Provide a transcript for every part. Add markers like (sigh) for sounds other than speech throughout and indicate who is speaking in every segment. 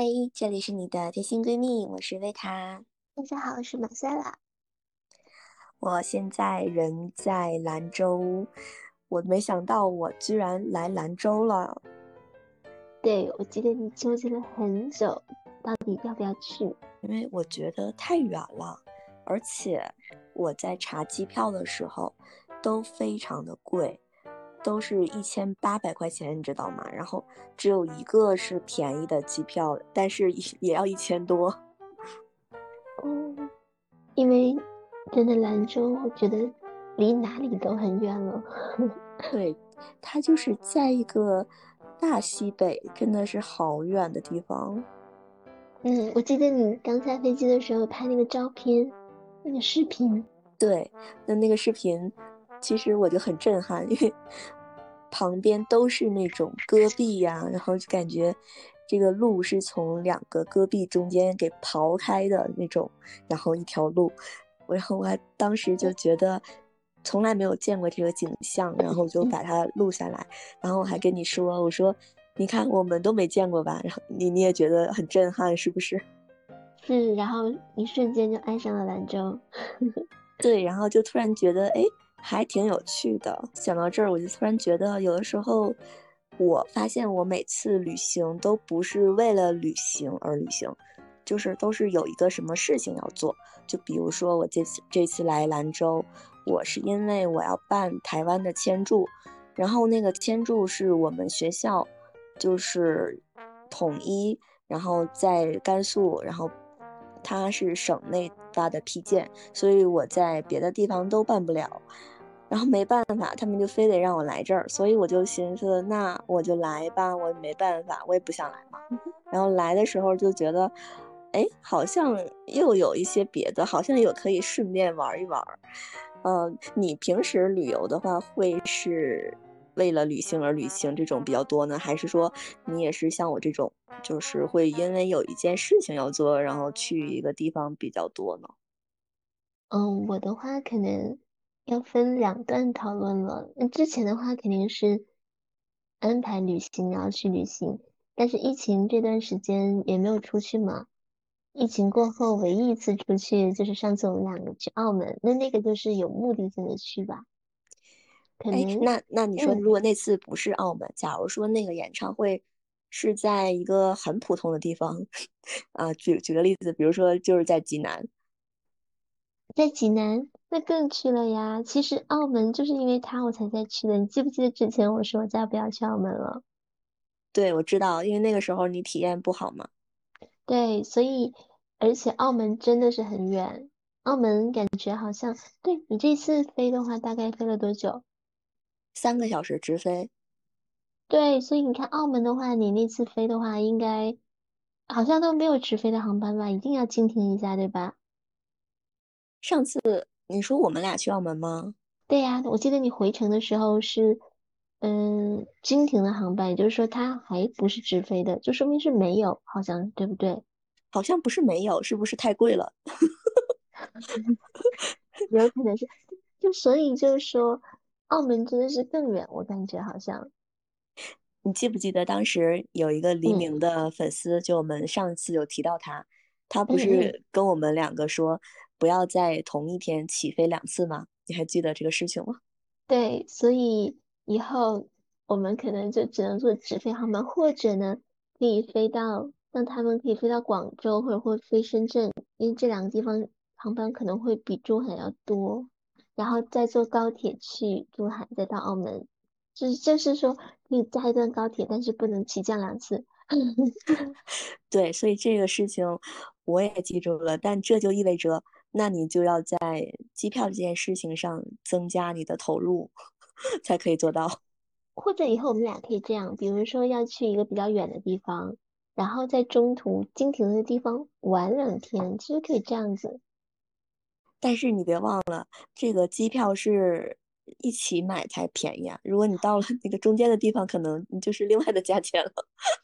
Speaker 1: 嗨，这里是你的贴心闺蜜，我是维塔。
Speaker 2: 大家好，我是马赛拉。
Speaker 1: 我现在人在兰州，我没想到我居然来兰州了。
Speaker 2: 对，我记得你纠结了很久，到底要不要去？
Speaker 1: 因为我觉得太远了，而且我在查机票的时候都非常的贵。都是一千八百块钱，你知道吗？然后只有一个是便宜的机票，但是也要一千多。
Speaker 2: 哦，因为真的兰州，我觉得离哪里都很远了。(laughs)
Speaker 1: 对，它就是在一个大西北，真的是好远的地方。
Speaker 2: 嗯，我记得你刚下飞机的时候拍那个照片，那个视频。
Speaker 1: 对，那那个视频。其实我就很震撼，因为旁边都是那种戈壁呀，然后就感觉这个路是从两个戈壁中间给刨开的那种，然后一条路，然后我还当时就觉得从来没有见过这个景象，然后我就把它录下来，然后我还跟你说，我说你看我们都没见过吧，然后你你也觉得很震撼是不是？(laughs)
Speaker 2: 是，然后一瞬间就爱上了兰州，(laughs)
Speaker 1: 对，然后就突然觉得哎。还挺有趣的。想到这儿，我就突然觉得，有的时候，我发现我每次旅行都不是为了旅行而旅行，就是都是有一个什么事情要做。就比如说我这次这次来兰州，我是因为我要办台湾的签注，然后那个签注是我们学校就是统一，然后在甘肃，然后。他是省内发的批件，所以我在别的地方都办不了，然后没办法，他们就非得让我来这儿，所以我就寻思，那我就来吧，我没办法，我也不想来嘛。然后来的时候就觉得，哎，好像又有一些别的，好像有可以顺便玩一玩。嗯，你平时旅游的话会是？为了旅行而旅行这种比较多呢，还是说你也是像我这种，就是会因为有一件事情要做，然后去一个地方比较多呢？
Speaker 2: 嗯，我的话可能要分两段讨论了。那之前的话肯定是安排旅行，然后去旅行，但是疫情这段时间也没有出去嘛。疫情过后唯一一次出去就是上次我们两个去澳门，那那个就是有目的性的去吧。
Speaker 1: 哎，那那你说，如果那次不是澳门，假如说那个演唱会是在一个很普通的地方，啊，举举个例子，比如说就是在济南，
Speaker 2: 在济南那更去了呀。其实澳门就是因为他我才在去的。你记不记得之前我说我再不要去澳门了？
Speaker 1: 对，我知道，因为那个时候你体验不好嘛。
Speaker 2: 对，所以而且澳门真的是很远，澳门感觉好像，对你这次飞的话，大概飞了多久？
Speaker 1: 三个小时直飞，
Speaker 2: 对，所以你看澳门的话，你那次飞的话，应该好像都没有直飞的航班吧？一定要经停一下，对吧？
Speaker 1: 上次你说我们俩去澳门吗？
Speaker 2: 对呀，我记得你回程的时候是嗯经停的航班，也就是说它还不是直飞的，就说明是没有，好像对不对？
Speaker 1: 好像不是没有，是不是太贵了？(laughs)
Speaker 2: 有可能是，就所以就是说。澳门真的是更远，我感觉好像。
Speaker 1: 你记不记得当时有一个黎明的粉丝，就我们上次有提到他，他不是跟我们两个说不要在同一天起飞两次吗？你还记得这个事情吗？
Speaker 2: 对，所以以后我们可能就只能坐直飞航班，或者呢可以飞到让他们可以飞到广州，或者会飞深圳，因为这两个地方航班可能会比珠海要多。然后再坐高铁去珠海，再到澳门，就是就是说可以加一段高铁，但是不能起降两次。(laughs)
Speaker 1: 对，所以这个事情我也记住了，但这就意味着，那你就要在机票这件事情上增加你的投入，(laughs) 才可以做到。
Speaker 2: 或者以后我们俩可以这样，比如说要去一个比较远的地方，然后在中途经停的地方玩两天，其实可以这样子。
Speaker 1: 但是你别忘了，这个机票是一起买才便宜啊！如果你到了那个中间的地方，可能你就是另外的价钱了。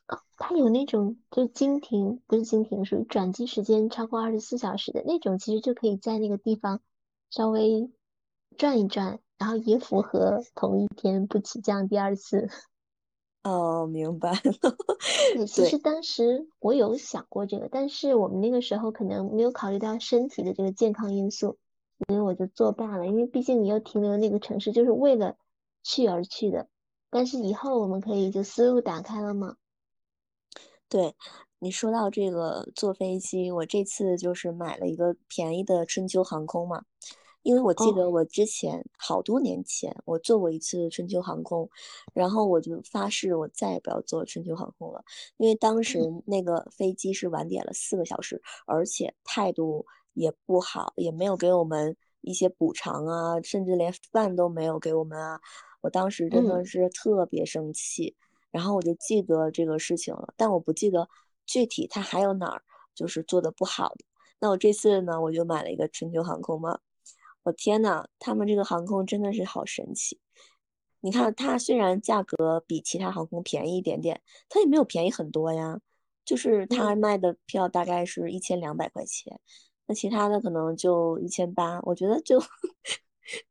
Speaker 1: (laughs)
Speaker 2: 它有那种就是经停，不是经停，属于转机时间超过二十四小时的那种，其实就可以在那个地方稍微转一转，然后也符合同一天不起降第二次。
Speaker 1: 哦，明白了。
Speaker 2: 对，其实当时我有想过这个，但是我们那个时候可能没有考虑到身体的这个健康因素，所以我就作罢了。因为毕竟你又停留那个城市，就是为了去而去的。但是以后我们可以就思路打开了嘛？
Speaker 1: 对你说到这个坐飞机，我这次就是买了一个便宜的春秋航空嘛。因为我记得我之前好多年前我坐过一次春秋航空，然后我就发誓我再也不要坐春秋航空了，因为当时那个飞机是晚点了四个小时，而且态度也不好，也没有给我们一些补偿啊，甚至连饭都没有给我们啊，我当时真的是特别生气，然后我就记得这个事情了，但我不记得具体它还有哪儿就是做的不好的。那我这次呢，我就买了一个春秋航空嘛。我天呐，他们这个航空真的是好神奇！你看，它虽然价格比其他航空便宜一点点，它也没有便宜很多呀。就是它卖的票大概是一千两百块钱，那其他的可能就一千八。我觉得就，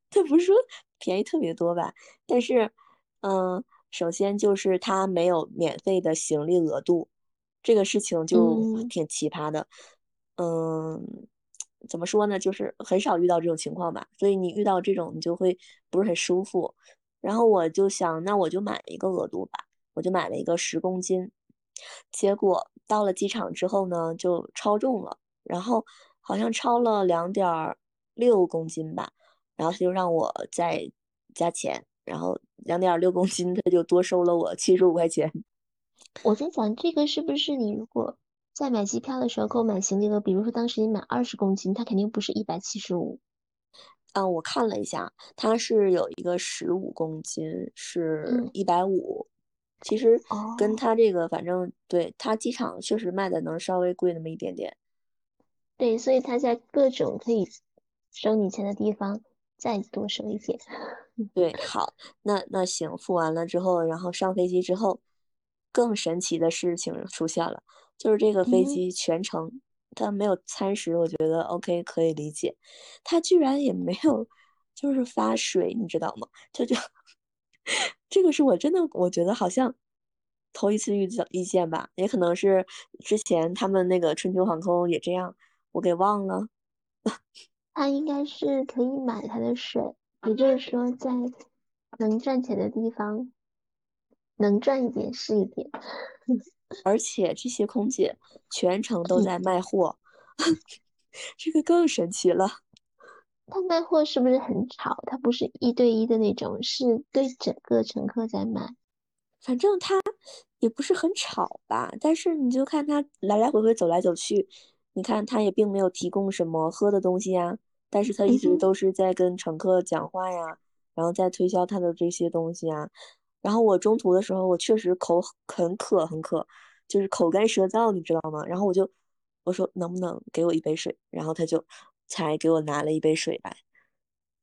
Speaker 1: 它不是说便宜特别多吧？但是，嗯，首先就是它没有免费的行李额度，这个事情就挺奇葩的。嗯。怎么说呢？就是很少遇到这种情况吧，所以你遇到这种，你就会不是很舒服。然后我就想，那我就买一个额度吧，我就买了一个十公斤。结果到了机场之后呢，就超重了，然后好像超了两点六公斤吧，然后他就让我再加钱，然后两点六公斤他就多收了我七十五块钱。
Speaker 2: 我在想，这个是不是你如果？在买机票的时候购买行李额，比如说当时你买二十公斤，它肯定不是一百七十五。
Speaker 1: 嗯，我看了一下，它是有一个十五公斤是一百五。其实跟它这个，反正对它机场确实卖的能稍微贵那么一点点。
Speaker 2: 对，所以它在各种可以收你钱的地方再多收一点。(laughs)
Speaker 1: 对，好，那那行，付完了之后，然后上飞机之后，更神奇的事情出现了。就是这个飞机全程它没有餐食，我觉得 OK 可以理解。它居然也没有，就是发水，你知道吗？就就 (laughs) 这个是我真的，我觉得好像头一次遇到遇见吧，也可能是之前他们那个春秋航空也这样，我给忘了。(laughs)
Speaker 2: 它应该是可以买它的水，也就是说在能赚钱的地方能赚一点是一点。(laughs)
Speaker 1: 而且这些空姐全程都在卖货，(laughs) 这个更神奇了。
Speaker 2: 他卖货是不是很吵？他不是一对一的那种，是对整个乘客在卖。
Speaker 1: 反正他也不是很吵吧，但是你就看他来来回回走来走去，你看他也并没有提供什么喝的东西呀，但是他一直都是在跟乘客讲话呀，然后在推销他的这些东西啊。然后我中途的时候，我确实口很渴很渴，就是口干舌燥，你知道吗？然后我就我说能不能给我一杯水，然后他就才给我拿了一杯水来，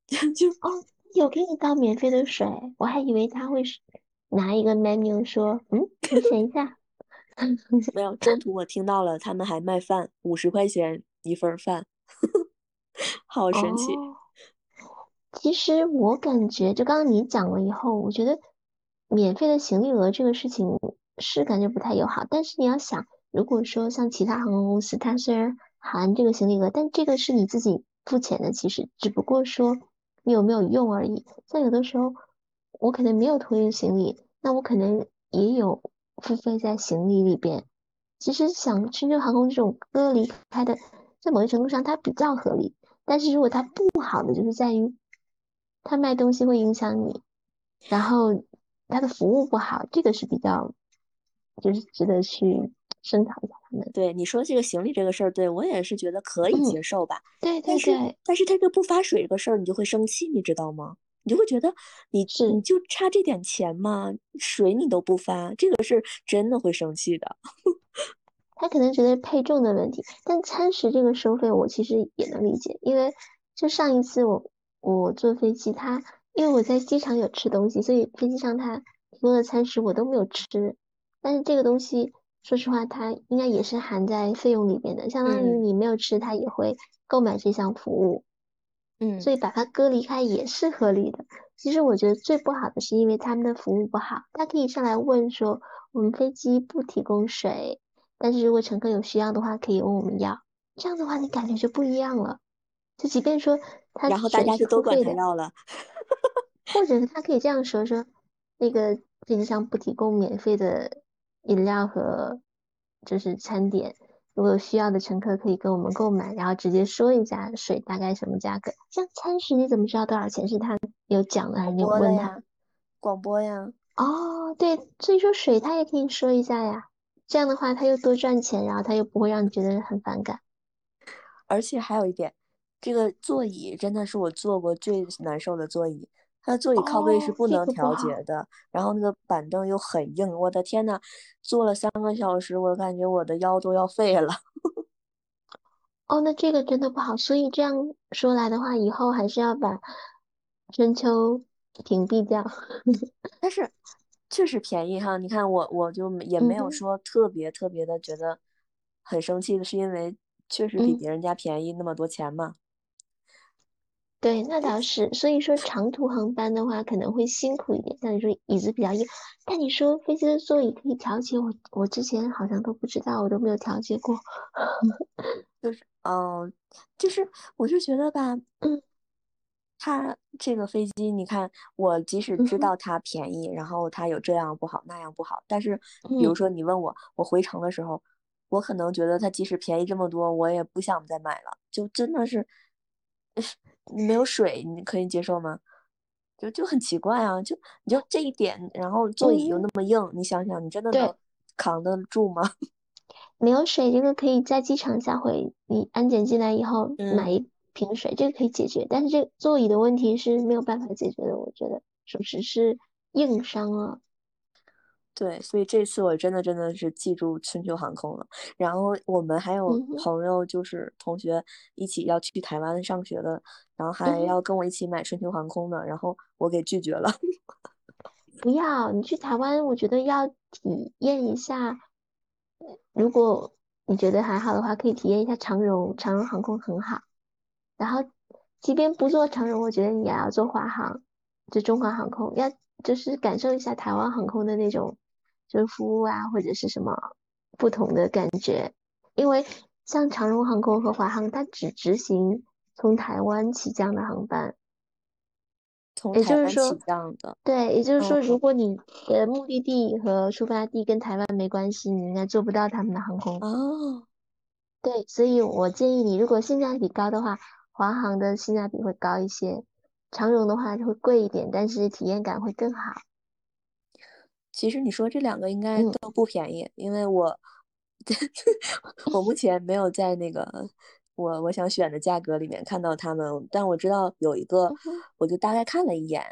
Speaker 1: (laughs) 就
Speaker 2: 哦，有给你倒免费的水，我还以为他会拿一个 menu 说，嗯，你选一下。
Speaker 1: 没有，中途我听到了他们还卖饭，五十块钱一份饭，(laughs) 好神奇。
Speaker 2: 其实我感觉，就刚刚你讲了以后，我觉得。免费的行李额这个事情是感觉不太友好，但是你要想，如果说像其他航空公司，它虽然含这个行李额，但这个是你自己付钱的，其实只不过说你有没有用而已。像有的时候我可能没有托运行李，那我可能也有付费在行李里边。其实想春秋航空这种割离开的，在某些程度上它比较合理，但是如果它不好的就是在于，它卖东西会影响你，然后。他的服务不好，这个是比较，就是值得去深讨一下他们。
Speaker 1: 对你说这个行李这个事儿，对我也是觉得可以接受吧。
Speaker 2: 对
Speaker 1: 对对。但是他这不发水这个事儿，你就会生气，你知道吗？你就会觉得你
Speaker 2: 是
Speaker 1: 你就差这点钱吗？水你都不发，这个是真的会生气的。(laughs)
Speaker 2: 他可能觉得配重的问题，但餐食这个收费我其实也能理解，因为就上一次我我坐飞机他。因为我在机场有吃东西，所以飞机上他提供的餐食我都没有吃。但是这个东西，说实话，它应该也是含在费用里面的，相当于你没有吃，他也会购买这项服务。
Speaker 1: 嗯，
Speaker 2: 所以把它隔离开也是合理的。其实我觉得最不好的是因为他们的服务不好，他可以上来问说我们飞机不提供水，但是如果乘客有需要的话，可以问我们要。这样的话，你感觉就不一样了。就即便说他
Speaker 1: 然后大家就都管他要了，
Speaker 2: 或者是他可以这样说说，那个飞机上不提供免费的饮料和就是餐点。如果有需要的乘客可以跟我们购买，然后直接说一下水大概什么价格。像餐食你怎么知道多少钱？是他有讲的还是你问他？
Speaker 1: 广播呀。
Speaker 2: 哦，对，所以说水他也可以说一下呀。这样的话他又多赚钱，然后他又不会让你觉得很反感。
Speaker 1: 而且还有一点，这个座椅真的是我坐过最难受的座椅。它的座椅靠背是不能调节的，然后那个板凳又很硬，我的天呐，坐了三个小时，我感觉我的腰都要废了。(laughs)
Speaker 2: 哦，那这个真的不好。所以这样说来的话，以后还是要把春秋屏蔽掉。(laughs)
Speaker 1: 但是确实便宜哈，你看我我就也没有说特别特别的觉得很生气的，是因为确实比别人家便宜那么多钱嘛。
Speaker 2: 对，那倒是。所以说长途航班的话可能会辛苦一点，像你说椅子比较硬。但你说飞机的座椅可以调节，我我之前好像都不知道，我都没有调节过。(laughs)
Speaker 1: 就是，嗯，就是我就觉得吧，嗯，它这个飞机，你看，我即使知道它便宜，然后它有这样不好那样不好，但是比如说你问我，我回程的时候，我可能觉得它即使便宜这么多，我也不想再买了，就真的是。你没有水，你可以接受吗？就就很奇怪啊！就你就这一点，然后座椅又那么硬，你想想，你真的能扛得住吗？(laughs)
Speaker 2: 没有水，这个可以在机场下回你安检进来以后买一瓶水，这个可以解决。但是这座椅的问题是没有办法解决的，我觉得属实是硬伤了。
Speaker 1: 对，所以这次我真的真的是记住春秋航空了。然后我们还有朋友，就是同学一起要去台湾上学的，然后还要跟我一起买春秋航空的，然后我给拒绝了。(laughs)
Speaker 2: 不要，你去台湾，我觉得要体验一下。如果你觉得还好的话，可以体验一下长荣，长荣航空很好。然后，即便不坐长荣，我觉得你也要坐华航，就中华航空，要就是感受一下台湾航空的那种。就是服务啊，或者是什么不同的感觉，因为像长荣航空和华航，它只执行从台湾起降的航班，
Speaker 1: 从台湾起降的。
Speaker 2: 对，也就是说，如果你的目的地和出发地跟台湾没关系，你应该做不到他们的航空。
Speaker 1: 哦，
Speaker 2: 对，所以我建议你，如果性价比高的话，华航的性价比会高一些，长荣的话就会贵一点，但是体验感会更好。
Speaker 1: 其实你说这两个应该都不便宜，因为我 (laughs) 我目前没有在那个我我想选的价格里面看到他们，但我知道有一个，我就大概看了一眼，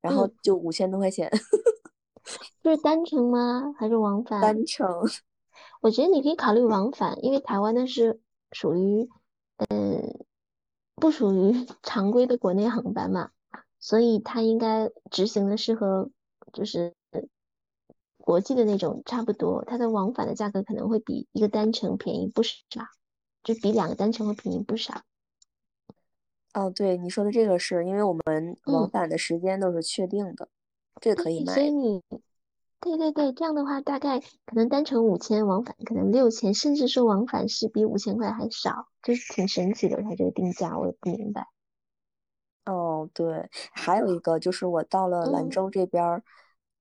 Speaker 1: 然后就五千多块钱。(laughs)
Speaker 2: 是单程吗？还是往返？
Speaker 1: 单程。(laughs)
Speaker 2: 我觉得你可以考虑往返，因为台湾的是属于嗯不属于常规的国内航班嘛，所以它应该执行的是和就是。国际的那种差不多，它的往返的价格可能会比一个单程便宜不少，就比两个单程会便宜不少。
Speaker 1: 哦，对你说的这个是因为我们往返的时间都是确定的，这个可以买。
Speaker 2: 所以你，对对对，这样的话大概可能单程五千，往返可能六千，甚至说往返是比五千块还少，就是挺神奇的，它这个定价我也不明白。
Speaker 1: 哦，对，还有一个就是我到了兰州这边儿，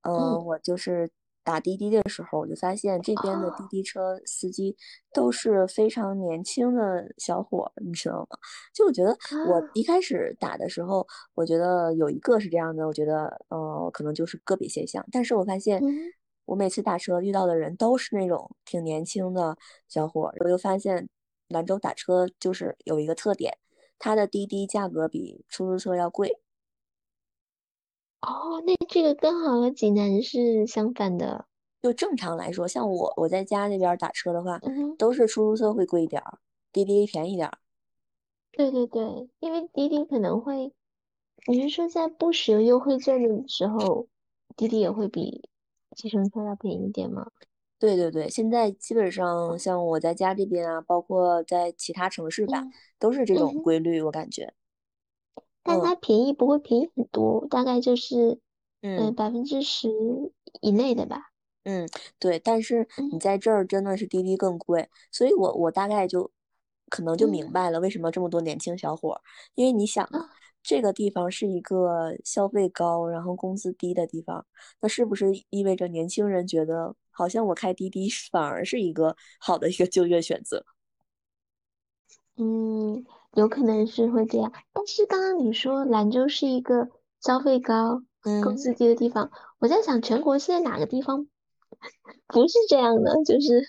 Speaker 1: 嗯，我就是。打滴滴的时候，我就发现这边的滴滴车司机都是非常年轻的小伙，你知道吗？就我觉得我一开始打的时候，我觉得有一个是这样的，我觉得呃可能就是个别现象。但是我发现我每次打车遇到的人都是那种挺年轻的小伙。我就发现兰州打车就是有一个特点，它的滴滴价格比出租车要贵。
Speaker 2: 哦，那这个刚好和济南是相反的。
Speaker 1: 就正常来说，像我我在家那边打车的话，都是出租车会贵一点儿，滴滴便宜点儿。
Speaker 2: 对对对，因为滴滴可能会，你是说在不使用优惠券的时候，滴滴也会比计程车要便宜一点吗？
Speaker 1: 对对对，现在基本上像我在家这边啊，包括在其他城市吧，都是这种规律，我感觉。
Speaker 2: 但它便宜不会便宜很多，大概就是
Speaker 1: 嗯。
Speaker 2: 百分之十以内的吧。
Speaker 1: 嗯，对，但是你在这儿真的是滴滴更贵，所以我我大概就可能就明白了为什么这么多年轻小伙儿，因为你想啊，这个地方是一个消费高，然后工资低的地方，那是不是意味着年轻人觉得好像我开滴滴反而是一个好的一个就业选择？
Speaker 2: 嗯，有可能是会这样，但是刚刚你说兰州是一个消费高、工资低的地方，我在想全国现在哪个地方？不是这样的，就是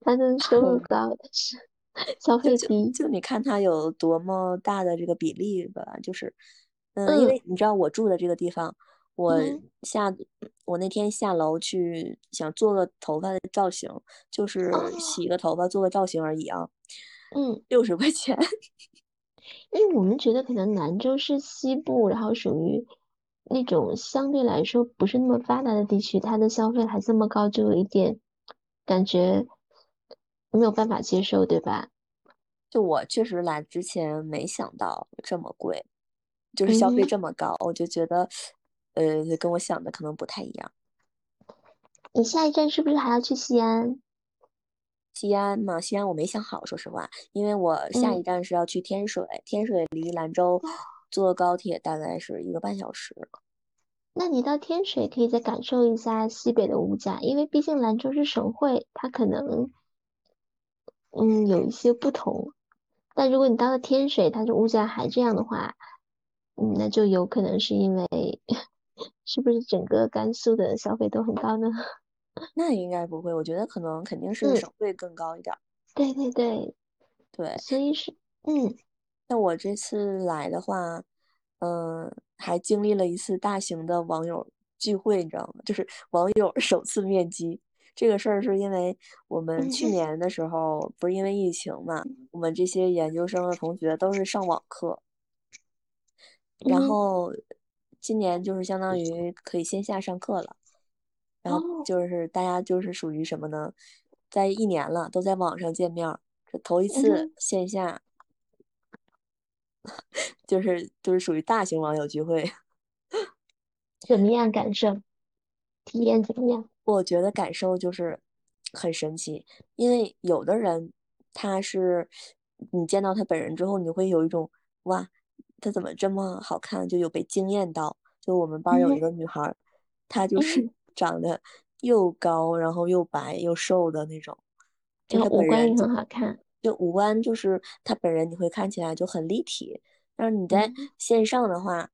Speaker 2: 他的收入 (laughs) 高，但是 (laughs) 消费低。
Speaker 1: 就你看它有多么大的这个比例吧，就是，嗯，因为你知道我住的这个地方，我下我那天下楼去想做个头发的造型，就是洗个头发做个造型而已啊，
Speaker 2: 嗯，
Speaker 1: 六十块钱。(laughs)
Speaker 2: 因为我们觉得可能兰州是西部，然后属于。那种相对来说不是那么发达的地区，它的消费还这么高，就有一点感觉没有办法接受，对吧？
Speaker 1: 就我确实来之前没想到这么贵，就是消费这么高，我就觉得，呃，跟我想的可能不太一样。
Speaker 2: 你下一站是不是还要去西安？
Speaker 1: 西安嘛，西安我没想好，说实话，因为我下一站是要去天水，天水离兰州。坐高铁大概是一个半小时。
Speaker 2: 那你到天水可以再感受一下西北的物价，因为毕竟兰州是省会，它可能嗯有一些不同。但如果你到了天水，它的物价还这样的话，嗯，那就有可能是因为 (laughs) 是不是整个甘肃的消费都很高呢？
Speaker 1: 那应该不会，我觉得可能肯定是省会更高一点。
Speaker 2: 对对对
Speaker 1: 对，
Speaker 2: 所以是嗯。
Speaker 1: 那我这次来的话，嗯，还经历了一次大型的网友聚会，你知道吗？就是网友首次面基。这个事儿是因为我们去年的时候不是因为疫情嘛，我们这些研究生的同学都是上网课，然后今年就是相当于可以线下上课了，然后就是大家就是属于什么呢？在一年了都在网上见面，这头一次线下。(laughs) 就是就是属于大型网友聚会，(laughs)
Speaker 2: 怎么样感受？体验怎么样？
Speaker 1: 我觉得感受就是很神奇，因为有的人他是你见到他本人之后，你会有一种哇，他怎么这么好看，就有被惊艳到。就我们班有一个女孩，她就是长得又高，然后又白又瘦的那种，就
Speaker 2: 五官也很好看。
Speaker 1: 就五官就是他本人，你会看起来就很立体。但是你在线上的话，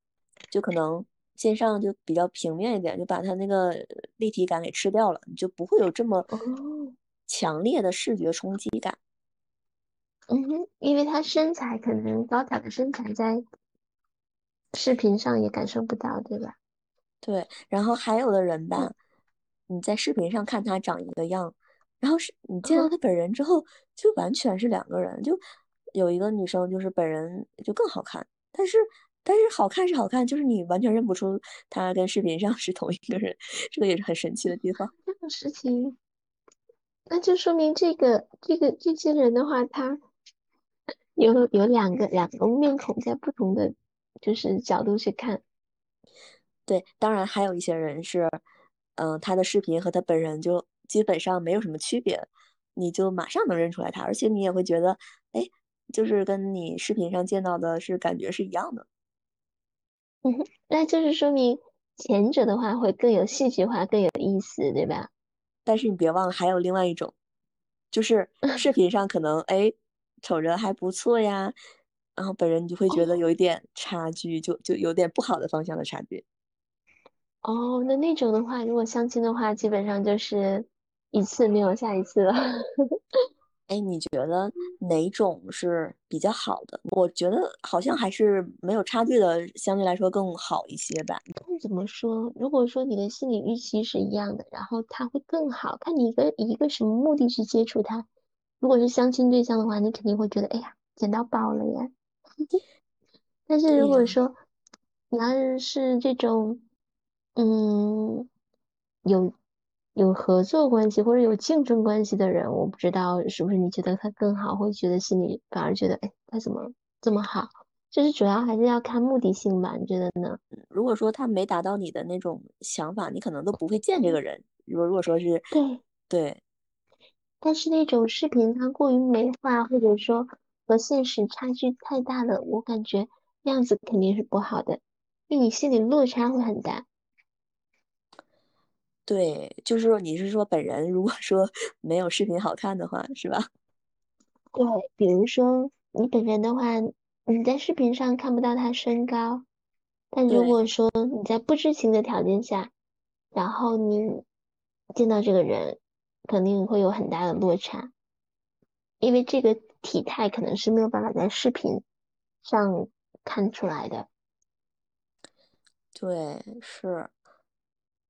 Speaker 1: 就可能线上就比较平面一点，就把他那个立体感给吃掉了，你就不会有这么强烈的视觉冲击感。
Speaker 2: 嗯哼，因为他身材可能高挑的身材在视频上也感受不到，对吧？
Speaker 1: 对，然后还有的人吧，你在视频上看他长一个样。然后是你见到他本人之后，就完全是两个人。就有一个女生，就是本人就更好看，但是但是好看是好看，就是你完全认不出她跟视频上是同一个人，这个也是很神奇的地方。
Speaker 2: 这种事情，那就说明这个这个这些人的话，他有有两个两个面孔，在不同的就是角度去看。
Speaker 1: 对，当然还有一些人是，嗯，他的视频和他本人就。基本上没有什么区别，你就马上能认出来他，而且你也会觉得，哎，就是跟你视频上见到的是感觉是一样的。
Speaker 2: 嗯，那就是说明前者的话会更有戏剧化，更有意思，对吧？
Speaker 1: 但是你别忘了还有另外一种，就是视频上可能哎瞅着还不错呀，然后本人你就会觉得有一点差距，就就有点不好的方向的差距。
Speaker 2: 哦，那那种的话，如果相亲的话，基本上就是。一次没有下一次了。(laughs)
Speaker 1: 哎，你觉得哪种是比较好的？我觉得好像还是没有差距的，相对来说更好一些吧。
Speaker 2: 怎么说？如果说你的心理预期是一样的，然后他会更好看。你一个以一个什么目的去接触他？如果是相亲对象的话，你肯定会觉得，哎呀，捡到宝了呀。(laughs) 但是如果说你要是这种，嗯，有。有合作关系或者有竞争关系的人，我不知道是不是你觉得他更好，会觉得心里反而觉得，哎，他怎么这么好？就是主要还是要看目的性吧？你觉得呢？
Speaker 1: 如果说他没达到你的那种想法，你可能都不会见这个人。如果如果说是
Speaker 2: 对
Speaker 1: 对，
Speaker 2: 但是那种视频它过于美化，或者说和现实差距太大了，我感觉那样子肯定是不好的，因为你心里落差会很大。
Speaker 1: 对，就是说你是说本人如果 (laughs) 说没有视频好看的话，是吧？
Speaker 2: 对，比如说你本人的话，你在视频上看不到他身高，但如果说你在不知情的条件下，然后你见到这个人，肯定会有很大的落差，因为这个体态可能是没有办法在视频上看出来的。
Speaker 1: 对，是。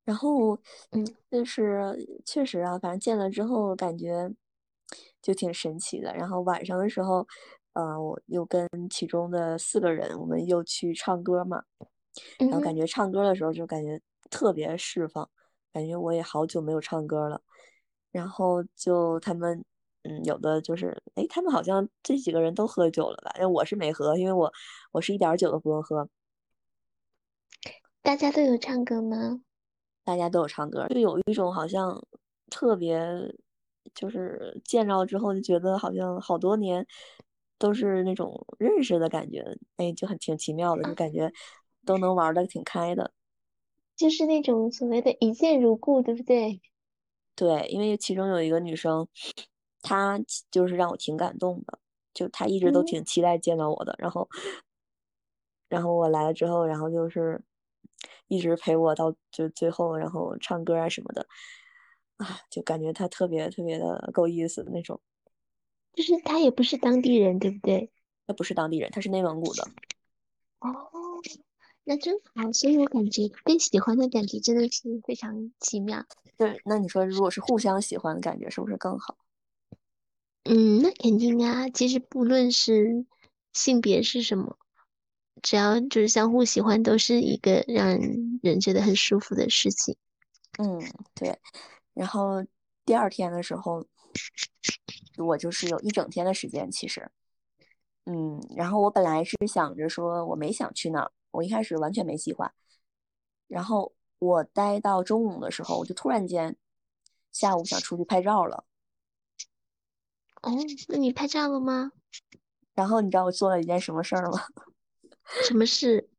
Speaker 1: 然后，嗯，就是确实啊，反正见了之后感觉就挺神奇的。然后晚上的时候，呃，我又跟其中的四个人，我们又去唱歌嘛。然后感觉唱歌的时候就感觉特别释放，感觉我也好久没有唱歌了。然后就他们，嗯，有的就是，哎，他们好像这几个人都喝酒了吧？因为我是没喝，因为我我是一点酒都不用喝。
Speaker 2: 大家都有唱歌吗？
Speaker 1: 大家都有唱歌，就有一种好像特别，就是见着之后就觉得好像好多年都是那种认识的感觉，哎，就很挺奇妙的，就感觉都能玩的挺开的，
Speaker 2: 就是那种所谓的一见如故，对不对？
Speaker 1: 对，因为其中有一个女生，她就是让我挺感动的，就她一直都挺期待见到我的，然后，然后我来了之后，然后就是。一直陪我到就最后，然后唱歌啊什么的，啊，就感觉他特别特别的够意思的那种。
Speaker 2: 就是他也不是当地人，对不对？
Speaker 1: 他不是当地人，他是内蒙古的。
Speaker 2: 哦，那真好。所以我感觉被喜欢的感觉真的是非常奇妙。
Speaker 1: 对，那你说如果是互相喜欢的感觉，是不是更好？
Speaker 2: 嗯，那肯定啊。其实不论是性别是什么。只要就是相互喜欢，都是一个让人觉得很舒服的事情。
Speaker 1: 嗯，对。然后第二天的时候，我就是有一整天的时间，其实，嗯，然后我本来是想着说我没想去那儿，我一开始完全没计划。然后我待到中午的时候，我就突然间下午想出去拍照了。
Speaker 2: 哦，那你拍照了吗？
Speaker 1: 然后你知道我做了一件什么事儿吗？
Speaker 2: 什么事？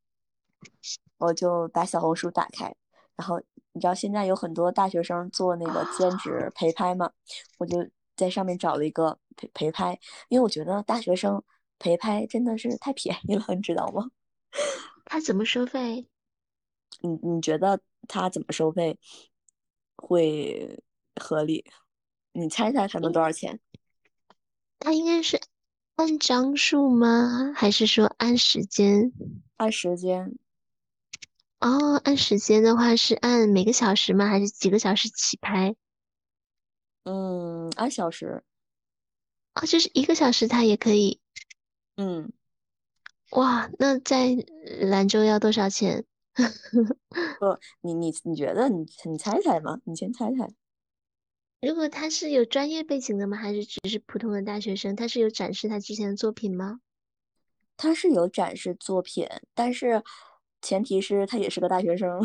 Speaker 2: (laughs)
Speaker 1: 我就把小红书打开，然后你知道现在有很多大学生做那个兼职陪拍嘛，我就在上面找了一个陪陪拍，因为我觉得大学生陪拍真的是太便宜了，你知道吗？(laughs)
Speaker 2: 他怎么收费？
Speaker 1: 你你觉得他怎么收费会合理？你猜猜他能多少钱？
Speaker 2: 他应该是。按张数吗？还是说按时间？
Speaker 1: 按时间。
Speaker 2: 哦，按时间的话是按每个小时吗？还是几个小时起拍？
Speaker 1: 嗯，按小时。
Speaker 2: 哦，就是一个小时它也可以。
Speaker 1: 嗯。
Speaker 2: 哇，那在兰州要多少钱？(laughs)
Speaker 1: 不，你你你觉得？你你猜猜嘛？你先猜猜。
Speaker 2: 如果他是有专业背景的吗？还是只是普通的大学生？他是有展示他之前的作品吗？
Speaker 1: 他是有展示作品，但是前提是他也是个大学生。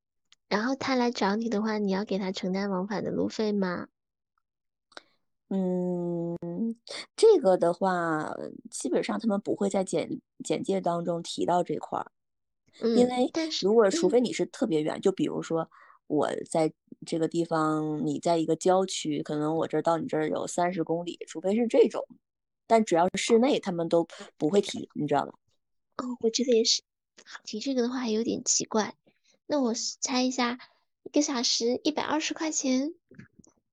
Speaker 1: (laughs)
Speaker 2: 然后他来找你的话，你要给他承担往返的路费吗？
Speaker 1: 嗯，这个的话，基本上他们不会在简简介当中提到这块儿，因为如果除非你是特别远，就比如说。我在这个地方，你在一个郊区，可能我这儿到你这儿有三十公里，除非是这种，但只要是室内，他们都不会提，你知道吧？
Speaker 2: 哦，我觉得也是，提这个的话还有点奇怪。那我猜一下，一个小时一百二十块钱。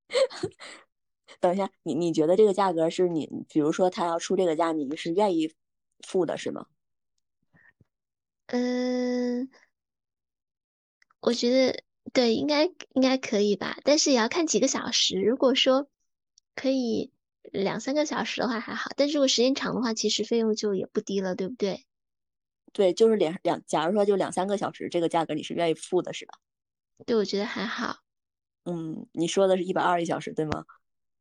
Speaker 2: (laughs)
Speaker 1: 等一下，你你觉得这个价格是你，比如说他要出这个价，你是愿意付的，是吗？
Speaker 2: 嗯，我觉得。对，应该应该可以吧，但是也要看几个小时。如果说可以两三个小时的话还好，但如果时间长的话，其实费用就也不低了，对不对？
Speaker 1: 对，就是两两，假如说就两三个小时，这个价格你是愿意付的，是吧？
Speaker 2: 对，我觉得还好。
Speaker 1: 嗯，你说的是一百二一小时，对吗？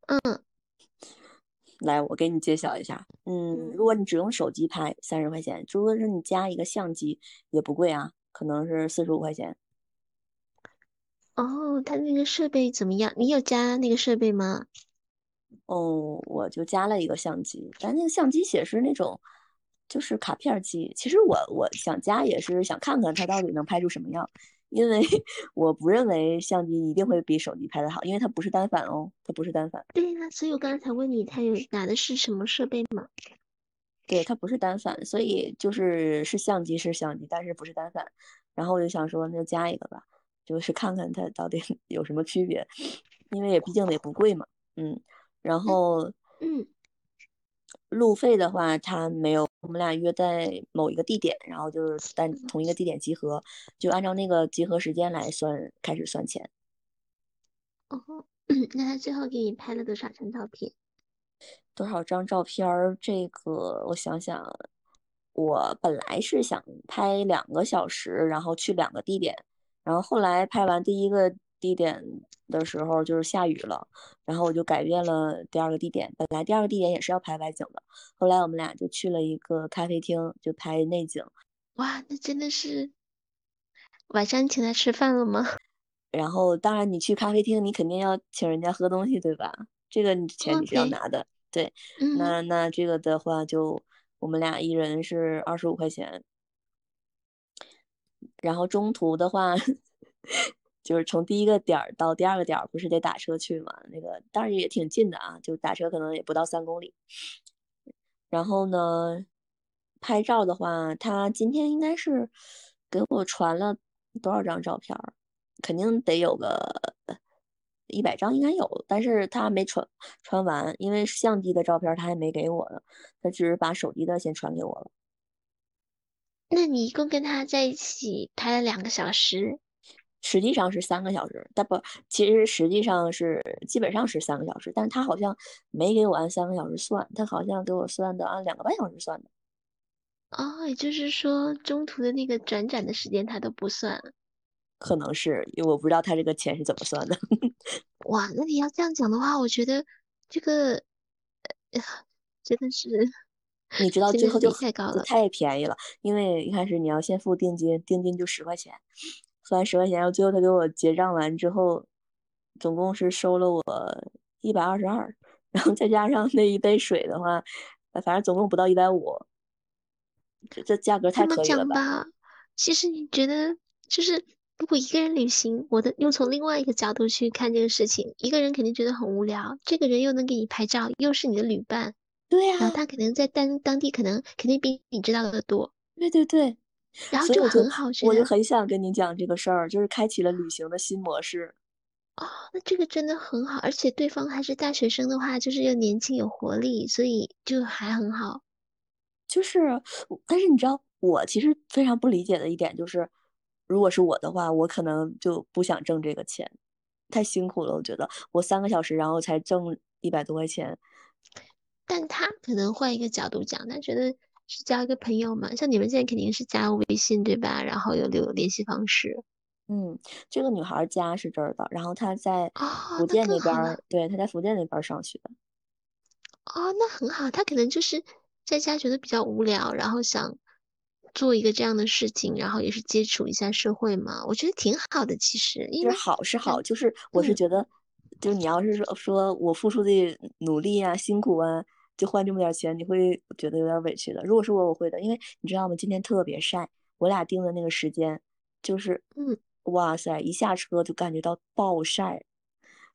Speaker 2: 嗯。
Speaker 1: 来，我给你揭晓一下。嗯，如果你只用手机拍，三十块钱；如果是你加一个相机，也不贵啊，可能是四十五块钱。
Speaker 2: 哦，他那个设备怎么样？你有加那个设备吗？
Speaker 1: 哦，我就加了一个相机，但那个相机写是那种，就是卡片机。其实我我想加也是想看看它到底能拍出什么样，因为 (laughs) 我不认为相机一定会比手机拍的好，因为它不是单反哦，它不是单反。
Speaker 2: 对呀，所以我刚才问你，它有拿的是什么设备吗？
Speaker 1: 对，它不是单反，所以就是是相机是相机，但是不是单反。然后我就想说，那就加一个吧。就是看看它到底 (laughs) 有什么区别，因为也毕竟也不贵嘛，嗯，然后，
Speaker 2: 嗯，
Speaker 1: 路费的话，他没有，我们俩约在某一个地点，然后就是在同一个地点集合，就按照那个集合时间来算，开始算钱。
Speaker 2: 哦，那他最后给你拍了多少张照片？
Speaker 1: 多少张照片？这个我想想，我本来是想拍两个小时，然后去两个地点。然后后来拍完第一个地点的时候，就是下雨了，然后我就改变了第二个地点。本来第二个地点也是要拍外景的，后来我们俩就去了一个咖啡厅，就拍内景。
Speaker 2: 哇，那真的是晚上请他吃饭了吗？(laughs)
Speaker 1: 然后当然你去咖啡厅，你肯定要请人家喝东西，对吧？这个钱你是要拿的。对，那那这个的话，就我们俩一人是二十五块钱。然后中途的话，(laughs) 就是从第一个点儿到第二个点儿，不是得打车去嘛？那个当然也挺近的啊，就打车可能也不到三公里。然后呢，拍照的话，他今天应该是给我传了多少张照片？肯定得有个一百张，应该有，但是他没传传完，因为相机的照片他还没给我呢，他只是把手机的先传给我了。
Speaker 2: 那你一共跟他在一起拍了两个小时，
Speaker 1: 实际上是三个小时，但不，其实实际上是基本上是三个小时，但是他好像没给我按三个小时算，他好像给我算的按两个半小时算的。
Speaker 2: 哦，也就是说中途的那个转展的时间他都不算，
Speaker 1: 可能是因为我不知道他这个钱是怎么算的。(laughs)
Speaker 2: 哇，那你要这样讲的话，我觉得这个 (laughs) 真的是。
Speaker 1: 你知道最后就
Speaker 2: 太高了，
Speaker 1: 太便宜了，因为一开始你要先付定金，定金就十块钱，付完十块钱，然后最后他给我结账完之后，总共是收了我一百二十二，(laughs) 然后再加上那一杯水的话，反正总共不到一百五，这这价格太可以了
Speaker 2: 吧？其实你觉得，就是如果一个人旅行，我的又从另外一个角度去看这个事情，一个人肯定觉得很无聊，这个人又能给你拍照，又是你的旅伴。
Speaker 1: 对呀，
Speaker 2: 然后他可能在当当地可能肯定比你知道的多。
Speaker 1: 对对对，
Speaker 2: 然后就很好，
Speaker 1: 我就很想跟你讲这个事儿，就是开启了旅行的新模式。
Speaker 2: 哦，那这个真的很好，而且对方还是大学生的话，就是又年轻有活力，所以就还很好。
Speaker 1: 就是，但是你知道，我其实非常不理解的一点就是，如果是我的话，我可能就不想挣这个钱，太辛苦了。我觉得我三个小时，然后才挣一百多块钱。
Speaker 2: 但他可能换一个角度讲，他觉得是交一个朋友嘛，像你们现在肯定是加微信对吧？然后有留联系方式。
Speaker 1: 嗯，这个女孩家是这儿的，然后她在福建那边，对，她在福建那边上学。
Speaker 2: 哦，那很好，她可能就是在家觉得比较无聊，然后想做一个这样的事情，然后也是接触一下社会嘛。我觉得挺好的，其实。因为
Speaker 1: 好是好，就是我是觉得。就你要是说说我付出的努力啊、辛苦啊，就换这么点钱，你会觉得有点委屈的。如果是我，我会的，因为你知道吗？今天特别晒，我俩定的那个时间就是，
Speaker 2: 嗯，
Speaker 1: 哇塞，一下车就感觉到暴晒，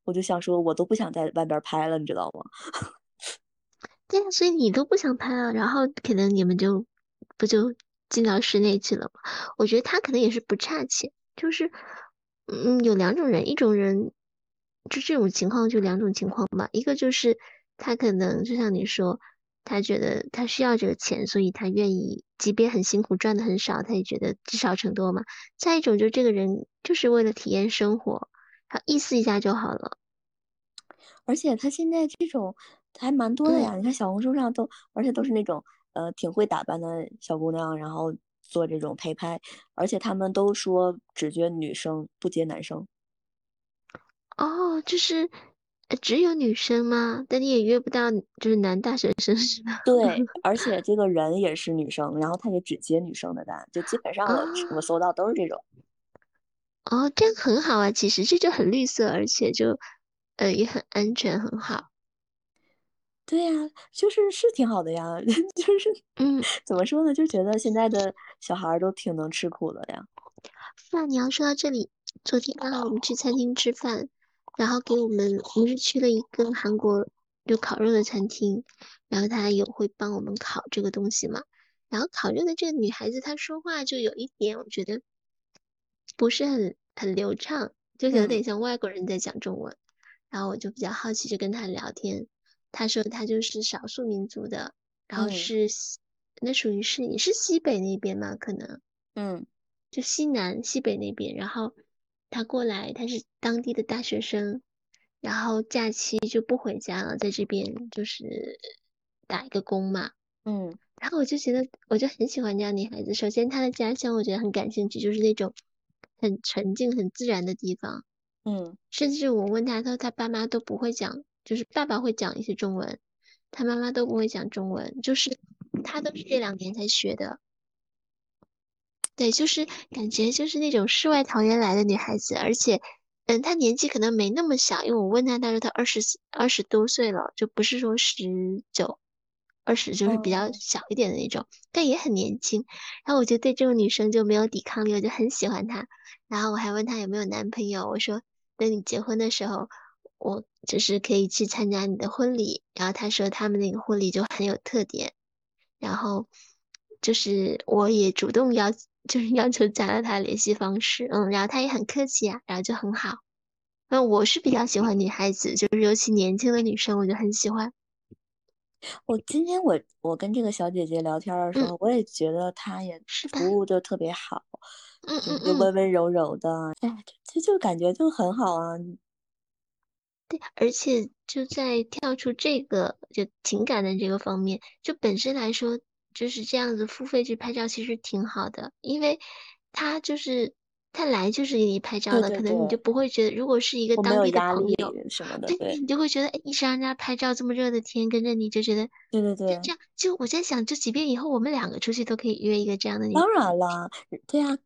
Speaker 1: 我就想说，我都不想在外边拍了，你知道吗？(laughs)
Speaker 2: 对呀，所以你都不想拍了，然后可能你们就不就进到室内去了吗？我觉得他可能也是不差钱，就是，嗯，有两种人，一种人。就这种情况，就两种情况吧。一个就是他可能就像你说，他觉得他需要这个钱，所以他愿意，即便很辛苦赚的很少，他也觉得积少成多嘛。再一种就这个人就是为了体验生活，他意思一下就好了。
Speaker 1: 而且他现在这种还蛮多的呀，你看小红书上都，而且都是那种呃挺会打扮的小姑娘，然后做这种陪拍，而且他们都说只接女生不接男生。
Speaker 2: 哦，就是呃只有女生吗？但你也约不到就是男大学生 (laughs) 是吧？
Speaker 1: 对，而且这个人也是女生，然后他也只接女生的单，就基本上我、
Speaker 2: 哦
Speaker 1: 我搜到都是这种。
Speaker 2: 哦，这样很好啊，其实这就很绿色，而且就呃也很安全，很好。
Speaker 1: 对呀，就是是挺好的呀，(laughs) 就是
Speaker 2: 嗯，
Speaker 1: 怎么说呢，就觉得现在的小孩都挺能吃苦的呀。
Speaker 2: 那你要说到这里，昨天刚好我们去餐厅吃饭，然后给我们我们是去了一个韩国就烤肉的餐厅，然后他有会帮我们烤这个东西嘛，然后烤肉的这个女孩子她说话就有一点我觉得不是很很流畅，就有
Speaker 1: 嗯。
Speaker 2: 点像外国人在讲中文，然后我就比较好奇，就跟她聊天，她说她就是少数民族的，然后
Speaker 1: 嗯。
Speaker 2: 是西那属于是也是西北那边嘛，可能。
Speaker 1: 嗯。
Speaker 2: 就西南、西北那边，然后他过来，他是当地的大学生，然后假期就不回家了，在这边就是打一个工嘛。
Speaker 1: 嗯
Speaker 2: 然后我就觉得，我就很喜欢这样的女孩子。首先，她的家乡我觉得很感兴趣，就是那种很纯净、很自然的地方。
Speaker 1: 嗯
Speaker 2: 甚至我问她，她说她爸妈都不会讲，就是爸爸会讲一些中文，她妈妈都不会讲中文，就是她都是这两年才学的。对，就是感觉就是那种世外桃源来的女孩子，而且，嗯，她年纪可能没那么小，因为我问她，她说她二十二十多岁了，就不是说十九、二十，就是比较
Speaker 1: 哦
Speaker 2: 小一点的那种，但也很年轻。然后我就对这种女生就没有抵抗力，我就很喜欢她。然后我还问她有没有男朋友，我说等你结婚的时候，我就是可以去参加你的婚礼。然后她说他们那个婚礼就很有特点，然后就是我也主动要，就是要求加了他联系方式，嗯，然后他也很客气啊，然后就很好。那我是比较喜欢女孩子，就是尤其年轻的女生，我就很喜欢。
Speaker 1: 我今天我我跟这个小姐姐聊天的时
Speaker 2: 嗯
Speaker 1: 候，我也觉得她也
Speaker 2: 是吧
Speaker 1: 服务就特别好，
Speaker 2: 嗯嗯
Speaker 1: 就
Speaker 2: 嗯，
Speaker 1: 温温柔柔的，哎，就就感觉就很好啊。
Speaker 2: 对，而且就在跳出这个就情感的这个方面，就本身来说，就是这样子付费去拍照其实挺好的，因为他就是他来就是给你拍照的，
Speaker 1: 对对
Speaker 2: 可能你就，不会觉得，如果是一个当地的朋友，
Speaker 1: 什么的，
Speaker 2: 对
Speaker 1: 对
Speaker 2: 你就会觉得，哎，一直让人家拍照，这么热的天跟着你，就觉得
Speaker 1: 对对对，
Speaker 2: 就这样。就我在想，就即便以后我们两个出去，都可以约一个这样的女
Speaker 1: 当。然了，对呀、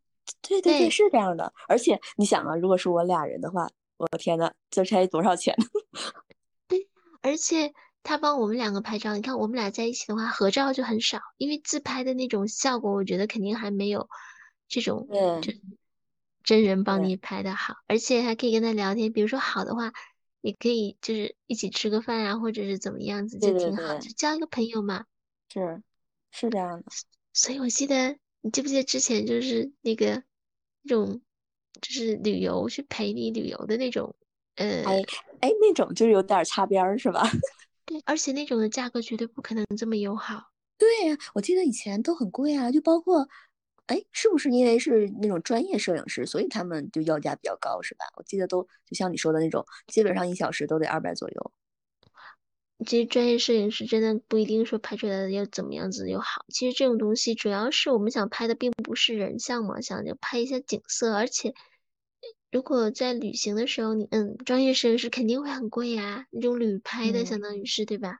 Speaker 1: 对对对，
Speaker 2: 对
Speaker 1: 是这样的。而且你想啊，如果是我俩人的话，我天呐，这才多少钱呢？(laughs)
Speaker 2: 对，而且他帮我们两个拍照，你看我们俩在一起的话，合照就很少，因为自拍的那种效果，我觉得肯定还没有这种就
Speaker 1: 对
Speaker 2: 真人帮你拍的好，而且还可以跟他聊天，比如说好的话，也可以就是一起吃个饭啊，或者是怎么样子，就挺好，
Speaker 1: 对，
Speaker 2: 就交一个朋友嘛。
Speaker 1: 是是这样的。
Speaker 2: 所以我记得，你记不记得之前就是那个那种就是旅游去陪你旅游的那种，呃，
Speaker 1: 哎哎，那种就是有点擦边儿是吧？
Speaker 2: 对，而且那种的价格绝对不可能这么友好。
Speaker 1: 对呀、我记得以前都很贵啊，就包括，哎，是不是因为是那种专业摄影师，所以他们就要价比较高，是吧？我记得都就像你说的那种，基本上一小时都得二百左右。
Speaker 2: 其实专业摄影师真的不一定说拍出来的要怎么样子就好。其实这种东西主要是我们想拍的并不是人像嘛，想就拍一下景色。而且如果在旅行的时候，你嗯，专业摄影师肯定会很贵呀，那种旅拍的相
Speaker 1: 嗯，
Speaker 2: 当于是对吧？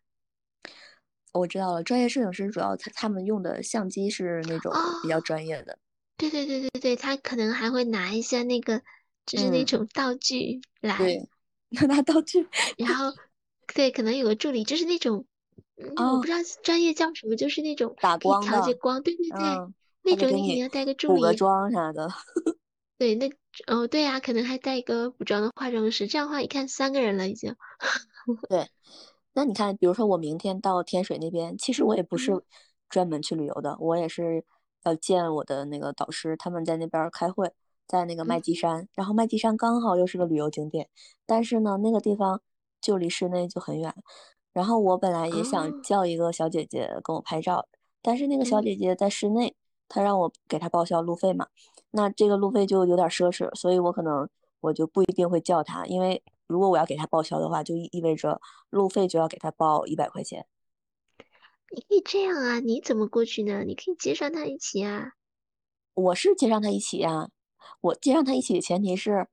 Speaker 1: 我知道了，专业摄影师主要他他们用的相机是那种比较
Speaker 2: 哦，
Speaker 1: 专业的。
Speaker 2: 对对对对对，他可能还会拿一下那个就是那
Speaker 1: 嗯，
Speaker 2: 种道具来，
Speaker 1: 对，(laughs) 拿道具。
Speaker 2: 然后对，可能有个助理，就是那种。嗯，我不
Speaker 1: 哦，
Speaker 2: 知道专业叫什么，就是那种
Speaker 1: 打光
Speaker 2: 可以调节
Speaker 1: 的，
Speaker 2: 光，对对对，
Speaker 1: 嗯，
Speaker 2: 那种
Speaker 1: 你
Speaker 2: 你肯定要带个助
Speaker 1: 补个
Speaker 2: 理，
Speaker 1: 妆啥的。
Speaker 2: 对，那哦对呀，可能还带一个补妆的化妆师，这样的话一看三个人了已经。(laughs)
Speaker 1: 对，那你看，比如说我明天到天水那边，其实我也不是
Speaker 2: 嗯。
Speaker 1: 专门去旅游的，我也是要见我的那个导师，他们在那边开会，在那个麦
Speaker 2: 嗯。
Speaker 1: 积山，然后麦积山刚好又是个旅游景点，但是呢，那个地方就离市内就很远，然后我本来也想
Speaker 2: 哦。
Speaker 1: 叫一个小姐姐跟我拍照，但是那个小
Speaker 2: 嗯，
Speaker 1: 姐姐在市内，她让我给她报销路费嘛，那这个路费就有点奢侈，所以我可能我就不一定会叫他，因为如果我要给他报销的话，就意意味着路费就要给他报一百块钱。
Speaker 2: 你可以这样啊，你怎么过去呢？你可以接上他一起啊。
Speaker 1: 我是接上他一起呀、我接上他一起的前提是，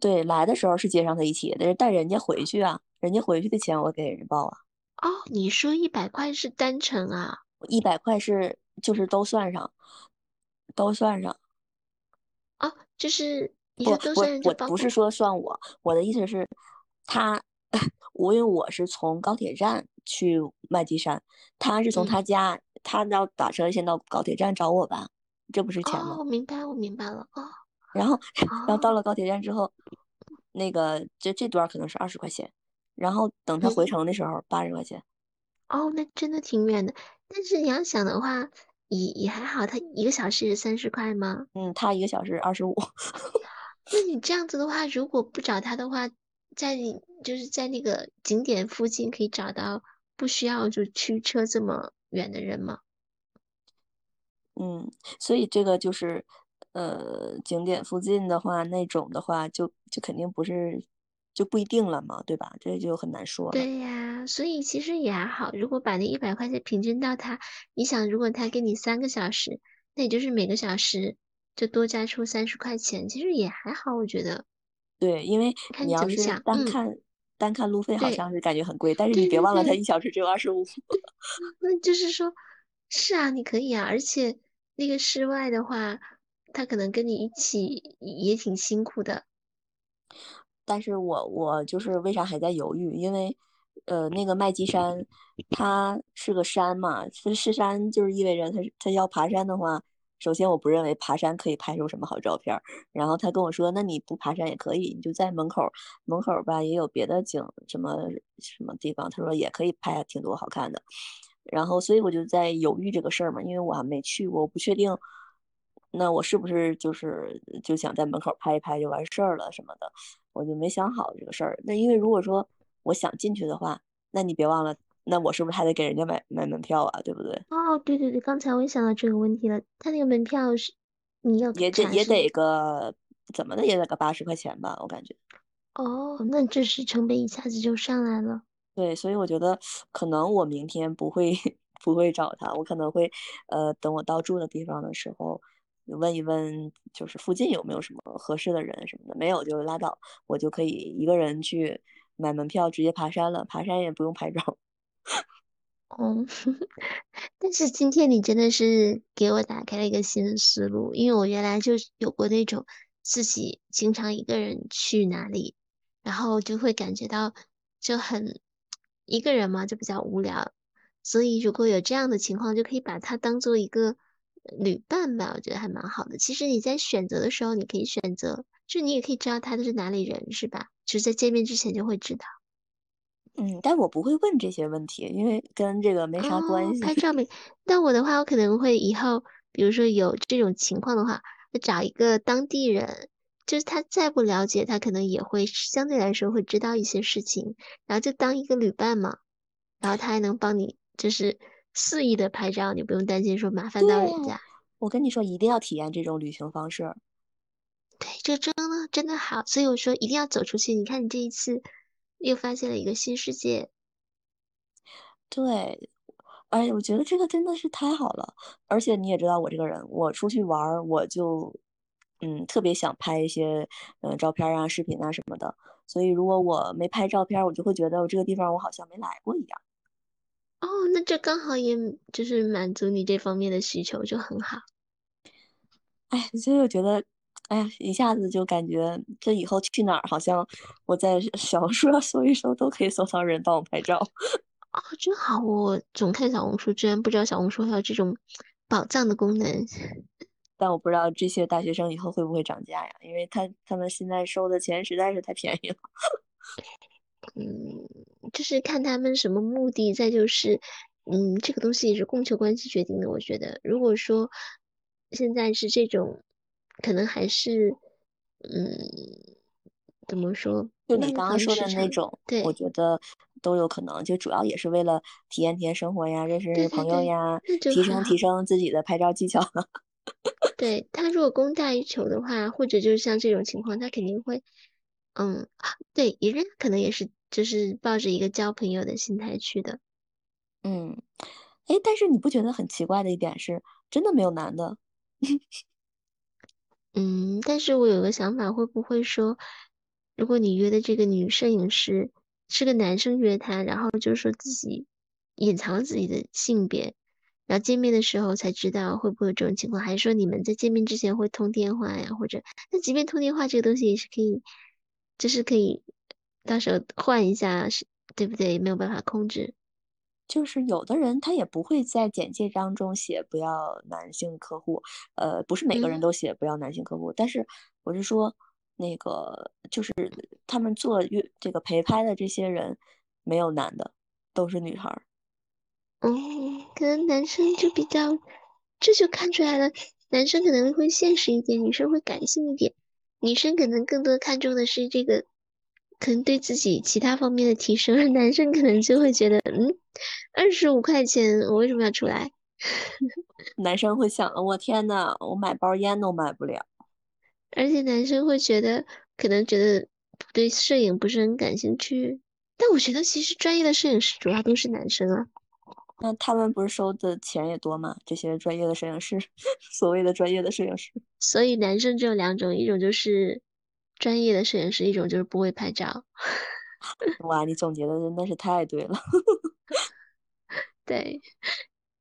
Speaker 1: 对，来的时候是接上他一起，但是带人家回去啊，人家回去的钱我给人家报啊。
Speaker 2: 哦，你说一百块是单程啊？
Speaker 1: 一百块是就是都算上，都算上。
Speaker 2: 哦，就是你
Speaker 1: 不，
Speaker 2: 说都算上就
Speaker 1: 我不是说算我，我的意思是，他，(laughs) 我因为我是从高铁站去麦积山，他是从
Speaker 2: 嗯
Speaker 1: 他家，他要打车先到高铁站找我吧，这不是钱吗？
Speaker 2: 哦，我明白，我明白了。哦
Speaker 1: 然后，然后到
Speaker 2: 哦，
Speaker 1: 了高铁站之后，那个这这段可能是二十块钱，然后等他回
Speaker 2: 嗯，
Speaker 1: 程的时候八十块钱。
Speaker 2: 哦，那真的挺远的。但是你要想的话，也也还好，他一个小时三十块吗？
Speaker 1: 嗯，他一个小时二十五。(laughs)
Speaker 2: 那你这样子的话，如果不找他的话，在你就是在那个景点附近可以找到不需要就驱车这么远的人吗？
Speaker 1: 嗯，所以这个就是，呃，景点附近的话，那种的话就就肯定不是，就不一定了嘛，对吧？这就很难说。
Speaker 2: 对呀，所以其实也还好。如果把那一百块钱平均到他，你想，如果他给你三个小时，那也就是每个小时就多加出三十块钱，其实也还好，我觉得。
Speaker 1: 对，因为
Speaker 2: 看
Speaker 1: 你要是
Speaker 2: 想。嗯，
Speaker 1: 单看单看路费，好，像是感觉很贵，但是你别忘了，他一，小时只有二十五。(laughs)
Speaker 2: 那就是说，是啊，你可以啊，而且那个室外的话，他可能跟你一起也挺辛苦的。
Speaker 1: 但是我我就是为啥还在犹豫？因为，呃，那个麦积山，它是个山嘛，是是山，就是意味着它它要爬山的话，首先我不认为爬山可以拍出什么好照片。然后他跟我说，那你不爬山也可以，你就在门口门口吧，也有别的景，什么什么地方，他说也可以拍挺多好看的。然后所以我就在犹豫这个事儿嘛，因为我还没去过，我不确定。那我是不是就是就想在门口拍一拍就完事儿了什么的，我就没想好这个事儿。那因为如果说我想进去的话，那你别忘了，那我是不是还得给人家买买门票啊？对不对？
Speaker 2: 哦，对对对，刚才我也想到这个问题了，他那个门票是你要
Speaker 1: 也得？也得个怎么的也得个八十块钱吧，我感觉。
Speaker 2: 哦，那这是成本一下子就上来了。
Speaker 1: 对，所以我觉得可能我明天不会 (laughs) 不会找他，我可能会呃等我到住的地方的时候问一问，就是附近有没有什么合适的人什么的，没有就拉倒，我就可以一个人去买门票直接爬山了，爬山也不用拍照。(laughs)
Speaker 2: 哦，(laughs) 但是今天你真的是给我打开了一个新的思路，因为我原来就有过那种自己经常一个人去哪里，然后就会感觉到就很一个人嘛，就比较无聊，所以如果有这样的情况，就可以把它当做一个旅伴吧，我觉得还蛮好的。其实你在选择的时候，你可以选择，就你也可以知道他是哪里人，是吧？就是在见面之前就会知道。
Speaker 1: 嗯，但我不会问这些问题，因为跟这个没啥关
Speaker 2: 哦，
Speaker 1: 系。
Speaker 2: 拍 (laughs) 照没？但我的话，我可能会以后，比如说有这种情况的话，会找一个当地人，就是他再不了解，他可能也会相对来说会知道一些事情，然后就当一个旅伴嘛，然后他还能帮你就是肆意的拍照，你不用担心说麻烦到人家。
Speaker 1: 我跟你说，一定要体验这种旅行方式。
Speaker 2: 对，这真的真的好，所以我说一定要走出去。你看你这一次又发现了一个新世界。
Speaker 1: 对，哎，我觉得这个真的是太好了，而且你也知道我这个人，我出去玩儿，我就嗯特别想拍一些嗯、呃照片啊、视频啊什么的，所以如果我没拍照片，我就会觉得我这个地方我好像没来过一样。
Speaker 2: 哦，那这刚好也就是满足你这方面的需求，就很好。
Speaker 1: 哎，所以我觉得，哎呀，一下子就感觉这以后去哪儿，好像 (laughs) 我在 (laughs) 小红书上搜一搜，都可以搜到人帮我拍照。(laughs)
Speaker 2: 哦，真好！我总看小红书，居然不知道小红书还有这种宝藏的功能。
Speaker 1: 但我不知道这些大学生以后会不会涨价呀？因为他他们现在收的钱实在是太便宜了。
Speaker 2: 嗯，就是看他们什么目的，再就是，嗯，这个东西也是供求关系决定的。我觉得，如果说现在是这种，可能还是，嗯，怎么说，
Speaker 1: 就你刚刚说的那种，
Speaker 2: 对我，
Speaker 1: 觉得都有可能，就主要也是为了体验体验生活呀，认识认识朋友
Speaker 2: 对对对，
Speaker 1: 呀，提。升提升自己的拍照技巧。(laughs)
Speaker 2: 对，他如果供大于求的话，或者就是像这种情况，他肯定会，嗯，啊对，也人可能也是就是抱着一个交朋友的心态去的。
Speaker 1: 嗯，哎，但是你不觉得很奇怪的一点是，真的没有男的？(laughs)
Speaker 2: 嗯，但是我有个想法，会不会说如果你约的这个女摄影师是个男生约她，然后就说自己隐藏自己的性别，然后见面的时候才知道会不会有这种情况，还是说你们在见面之前会通电话呀？或者那即便通电话这个东西也是可以，就是可以到时候换一下，是对不对？没有办法控制。
Speaker 1: 就是有的人他也不会在简介当中写不要男性客户，呃，不是每个人都写不要男性客户，但是我是说那个就是他们做约这个陪拍的这些人没有男的，都是女孩儿。
Speaker 2: 嗯，可能男生就比较，这就看出来了，男生可能会现实一点，女生会感性一点，女生可能更多看重的是这个。可能对自己其他方面的提升，而男生可能就会觉得，嗯，二十五块钱我为什么要出来？(laughs)
Speaker 1: 男生会想，我天呐，我买包烟都买不了。
Speaker 2: 而且男生会觉得，可能觉得对摄影不是很感兴趣。但我觉得其实专业的摄影师主要都是男生啊。
Speaker 1: 那他们不是收的钱也多吗？这些专业的摄影师，(laughs) 所谓的专业的摄影师。
Speaker 2: 所以男生只有两种，一种就是。专业的摄影师一种就是不会拍照，(laughs)
Speaker 1: 哇，你总结的真的是太对了。(laughs)
Speaker 2: 对，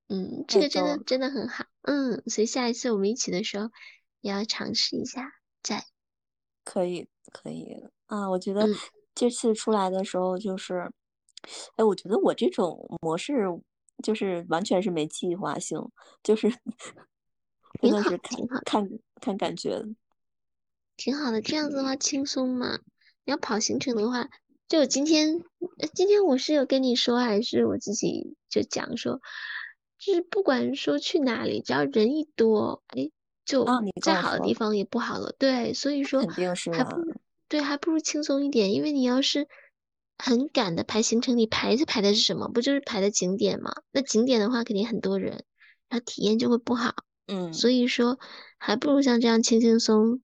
Speaker 2: 嗯，这个真的真的很好，嗯，所以下一次我们一起的时候也要尝试一下，在
Speaker 1: 可以可以啊，我觉得这次出来的时候就是，哎，我觉得我这种模式就是完全是没计划性，就是 (laughs) 真的是看看看感觉。
Speaker 2: 挺好的，这样子的话轻松嘛。你要跑行程的话，就今天，今天我是有跟你说，还是我自己就讲说，就是不管说去哪里，只要人一多，哎，就再好的地方也不好了。对，所以说
Speaker 1: 肯定是
Speaker 2: 还不对，还不如轻松一点。因为你要是很赶的排行程，你排着排的是什么？不就是排的景点吗？那景点的话肯定很多人，然后体验就会不好。
Speaker 1: 嗯，
Speaker 2: 所以说还不如像这样轻轻松。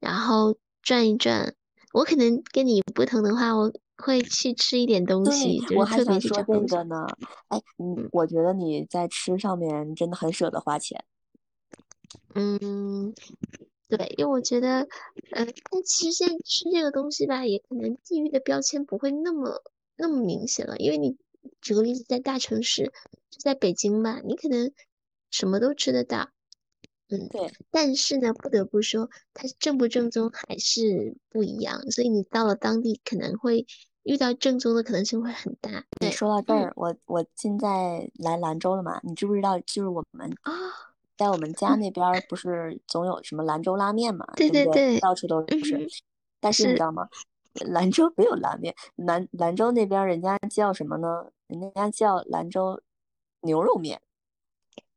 Speaker 2: 然后转一转，我可能跟你不同的话，我会去吃一点东西，
Speaker 1: 我
Speaker 2: 还
Speaker 1: 想说这个呢。哎，嗯，我觉得你在吃上面真的很舍得花钱。
Speaker 2: 嗯，对，因为我觉得，呃，但其实现在吃这个东西吧，也可能地域的标签不会那么那么明显了。因为你举个例子，在大城市，就在北京吧，你可能什么都吃得到。嗯，
Speaker 1: 对，
Speaker 2: 但是呢，不得不说，它正不正宗还是不一样，所以你到了当地可能会遇到正宗的可能性会很大。
Speaker 1: 对说到这儿，我我现在来兰州了嘛？你知不知道？就是我们
Speaker 2: 啊，
Speaker 1: 在我们家那边不是总有什么兰州拉面嘛？
Speaker 2: 对
Speaker 1: 对
Speaker 2: 对，
Speaker 1: 到处都是。但是你知道吗？兰州没有拉面，兰兰州那边人家叫什么呢？人家叫兰州牛肉面。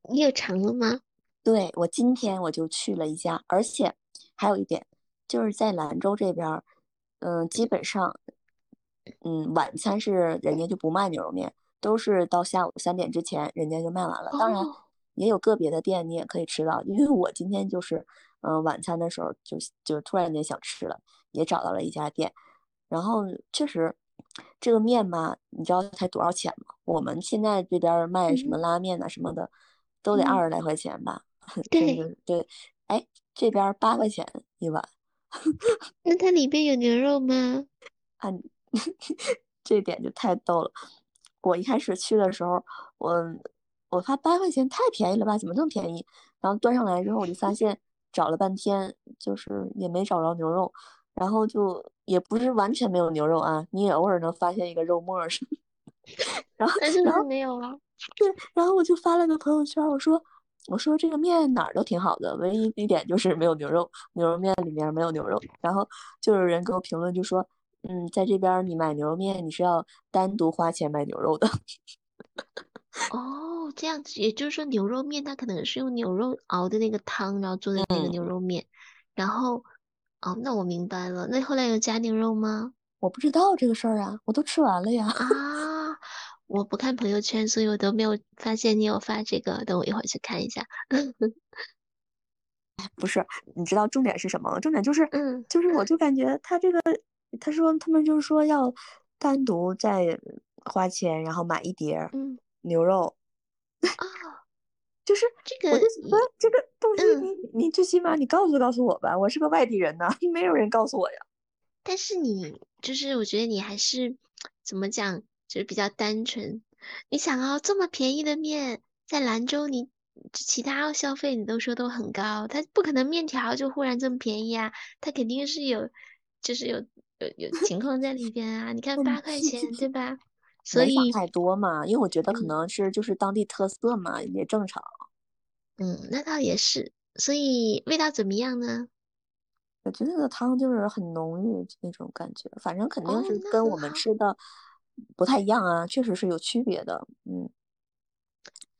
Speaker 2: 你有尝了吗？
Speaker 1: 对我今天我就去了一家，而且还有一点就是在兰州这边，嗯，基本上，嗯，晚餐是人家就不卖牛肉面，都是到下午三点之前人家就卖完了。当然也有个别的店你也可以吃到，因为我今天就是，嗯，晚餐的时候就就突然间想吃了，也找到了一家店，然后确实这个面嘛，你知道才多少钱吗？我们现在这边卖什么拉面啊什么的，都得二十来块钱吧。对对，哎，这边八块钱一碗，(laughs)
Speaker 2: 那它里边有牛肉吗？
Speaker 1: 啊，(laughs) 这点就太逗了。我一开始去的时候，我我发八块钱太便宜了吧？怎么这么便宜？然后端上来之后，我就发现找了半天，就是也没找着牛肉，然后就也不是完全没有牛肉啊，你也偶尔能发现一个肉沫什么。(laughs) 然后然后
Speaker 2: 没有啊。
Speaker 1: 对，然后我就发了个朋友圈，我说。我说这个面哪儿都挺好的，唯一一点就是没有牛肉，牛肉面里面没有牛肉。然后就有人给我评论，就说，嗯，在这边你买牛肉面，你是要单独花钱买牛肉的。(laughs)
Speaker 2: 哦，这样子，也就是说牛肉面它可能是用牛肉熬的那个汤，然后做的那个牛肉面。然后，哦，那我明白了。那后来有加牛肉吗？
Speaker 1: 我不知道这个事儿啊，我都吃完了呀。
Speaker 2: 啊。我不看朋友圈，所以我都没有发现你有发这个。等我一会儿去看一下。(laughs)
Speaker 1: 不是，你知道重点是什么？重点就是，
Speaker 2: 嗯，
Speaker 1: 就是我就感觉他这个，他说他们就是说要单独再花钱，然后买一碟牛肉。
Speaker 2: 啊，
Speaker 1: 就是
Speaker 2: 这个，
Speaker 1: 这个东西，你你最起码你告诉告诉我吧，我是个外地人呐，(laughs) 没有人告诉我呀。
Speaker 2: 但是你就是我觉得你还是怎么讲，就是比较单纯。你想哦，这么便宜的面，在兰州你其他消费你都说都很高，它不可能面条就忽然这么便宜啊，它肯定是有就是有有有情况在里边啊。你看八块钱对吧？所以
Speaker 1: 太多嘛，因为我觉得可
Speaker 2: 嗯
Speaker 1: 能是就是当地特色嘛，也正常。
Speaker 2: 嗯，那倒也是。所以味道怎么样呢？
Speaker 1: 我觉得那个汤就是很浓郁那种感觉，反正肯定
Speaker 2: 哦
Speaker 1: 是跟我们吃的不太一样啊，确实是有区别的。嗯，